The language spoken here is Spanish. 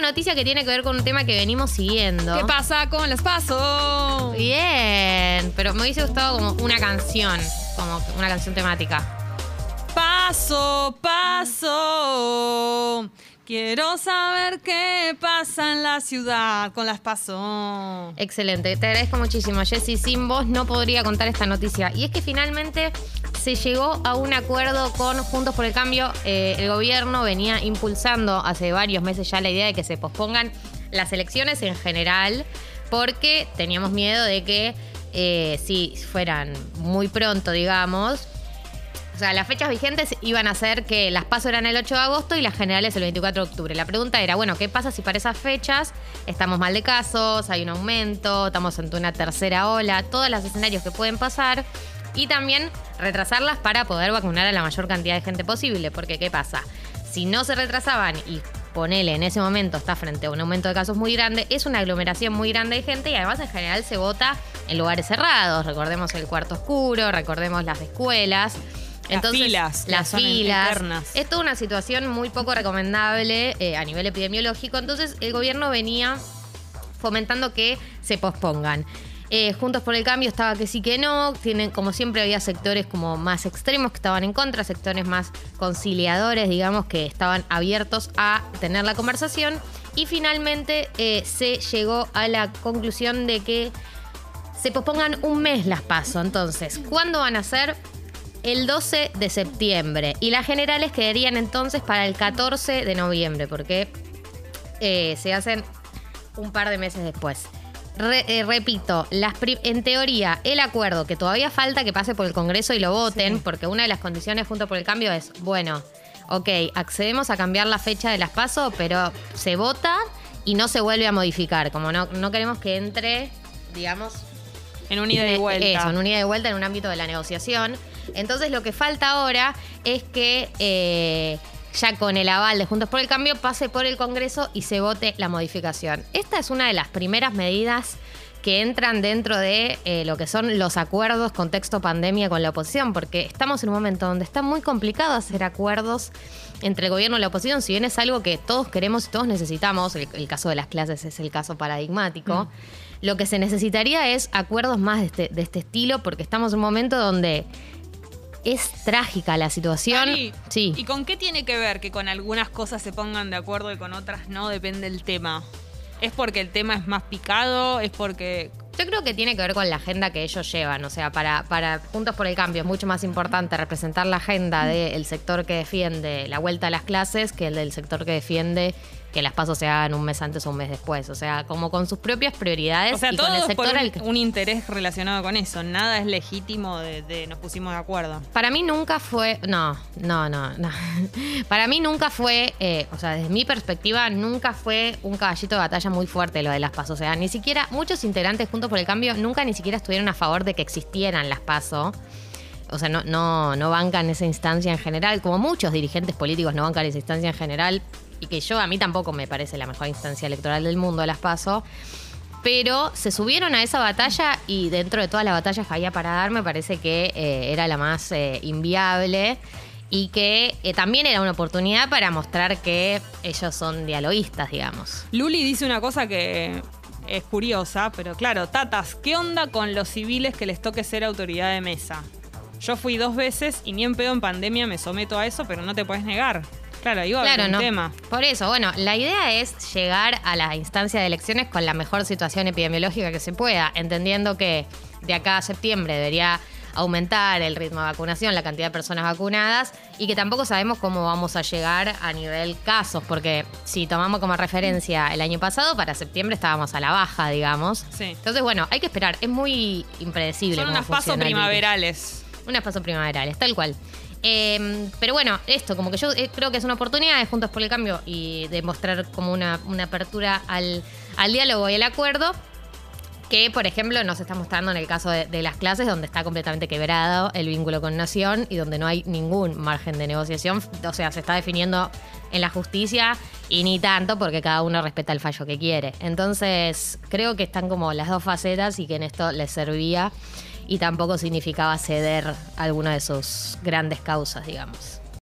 una noticia que tiene que ver con un tema que venimos siguiendo. ¿Qué pasa con las pasos? Bien, pero me hubiese gustado como una canción, como una canción temática. Paso, paso. Quiero saber qué pasa en la ciudad con las pasos. Excelente, te agradezco muchísimo, Jessy. Sin vos no podría contar esta noticia. Y es que finalmente se llegó a un acuerdo con Juntos por el Cambio. Eh, el gobierno venía impulsando hace varios meses ya la idea de que se pospongan las elecciones en general, porque teníamos miedo de que eh, si fueran muy pronto, digamos, sea, las fechas vigentes iban a ser que las pasos eran el 8 de agosto y las generales el 24 de octubre. La pregunta era, bueno, ¿qué pasa si para esas fechas estamos mal de casos, hay un aumento, estamos ante una tercera ola, todos los escenarios que pueden pasar? Y también retrasarlas para poder vacunar a la mayor cantidad de gente posible. Porque, ¿qué pasa? Si no se retrasaban y ponele en ese momento está frente a un aumento de casos muy grande, es una aglomeración muy grande de gente y además en general se vota en lugares cerrados. Recordemos el cuarto oscuro, recordemos las escuelas. Entonces, filas, las filas. eternas. Es toda una situación muy poco recomendable eh, a nivel epidemiológico. Entonces, el gobierno venía fomentando que se pospongan. Eh, Juntos por el Cambio estaba que sí que no. Tienen, como siempre, había sectores como más extremos que estaban en contra, sectores más conciliadores, digamos, que estaban abiertos a tener la conversación. Y finalmente eh, se llegó a la conclusión de que se pospongan un mes las paso. Entonces, ¿cuándo van a ser? El 12 de septiembre. Y las generales quedarían entonces para el 14 de noviembre, porque eh, se hacen un par de meses después. Re- eh, repito, las en teoría, el acuerdo, que todavía falta que pase por el Congreso y lo voten, Sí. porque una de las condiciones junto por el cambio es, bueno, ok, accedemos a cambiar la fecha de las PASO, pero se vota y no se vuelve a modificar. Como no, no queremos que entre, digamos, En un ida y vuelta. Eso, en un ida y vuelta en un ámbito de la negociación. Entonces lo que falta ahora es que eh, ya con el aval de Juntos por el Cambio pase por el Congreso y se vote la modificación. Esta es una de las primeras medidas que entran dentro de eh, lo que son los acuerdos contexto pandemia con la oposición, porque estamos en un momento donde está muy complicado hacer acuerdos entre el gobierno y la oposición, si bien es algo que todos queremos y todos necesitamos, el, el caso de las clases es el caso paradigmático, lo que se necesitaría es acuerdos más de este, de este estilo, porque estamos en un momento donde es trágica la situación. Sí. ¿Y con qué tiene que ver que con algunas cosas se pongan de acuerdo y con otras no? Depende del tema. ¿Es porque el tema es más picado? ¿Es porque.? Yo creo que tiene que ver con la agenda que ellos llevan. O sea, para, para Juntos por el Cambio es mucho más importante representar la agenda del sector que defiende la vuelta a las clases que el del sector que defiende que las pasos se hagan un mes antes o un mes después. O sea, como con sus propias prioridades O sea, y todo con el es por sector un, al que- un interés relacionado con eso. Nada es legítimo de, de nos pusimos de acuerdo. Para mí nunca fue. No, no, no, no. Para mí nunca fue. eh, o sea, desde mi perspectiva, nunca fue un caballito de batalla muy fuerte lo de las PASO. O sea, ni siquiera. Muchos integrantes juntos por el cambio nunca ni siquiera estuvieron a favor de que existieran las PASO. O sea, no, no, no bancan esa instancia en general, como muchos dirigentes políticos no bancan esa instancia en general, y que yo a mí tampoco me parece la mejor instancia electoral del mundo, las PASO. Pero se subieron a esa batalla y dentro de todas las batallas que había para dar, me parece que eh, era la más eh, inviable y que eh, también era una oportunidad para mostrar que ellos son dialoguistas, digamos. Luli dice una cosa que es curiosa, pero claro, Tatas, ¿qué onda con los civiles que les toque ser autoridad de mesa? Yo fui dos veces y ni en pedo en pandemia me someto a eso, pero no te puedes negar. Claro, iba a Claro, un no. tema. Por eso, bueno, la idea es llegar a la instancia de elecciones con la mejor situación epidemiológica que se pueda, entendiendo que de acá a septiembre debería aumentar el ritmo de vacunación, la cantidad de personas vacunadas y que tampoco sabemos cómo vamos a llegar a nivel casos, porque si tomamos como referencia el año pasado, para septiembre estábamos a la baja, digamos. Sí. Entonces, bueno, hay que esperar, es muy impredecible. Son unas pasos primaverales. Unas pasos primaverales, tal cual. Eh, pero bueno, esto, como que yo eh, creo que es una oportunidad de Juntos por el Cambio y de mostrar como una, apertura al, diálogo y al acuerdo. Que, por ejemplo, nos está mostrando en el caso de las clases, donde está completamente quebrado el vínculo con Nación y donde no hay ningún margen de negociación. O sea, se está definiendo en la justicia y ni tanto porque cada uno respeta el fallo que quiere. Entonces, creo que están como las dos facetas y que en esto les servía y tampoco significaba ceder alguna de sus grandes causas, digamos.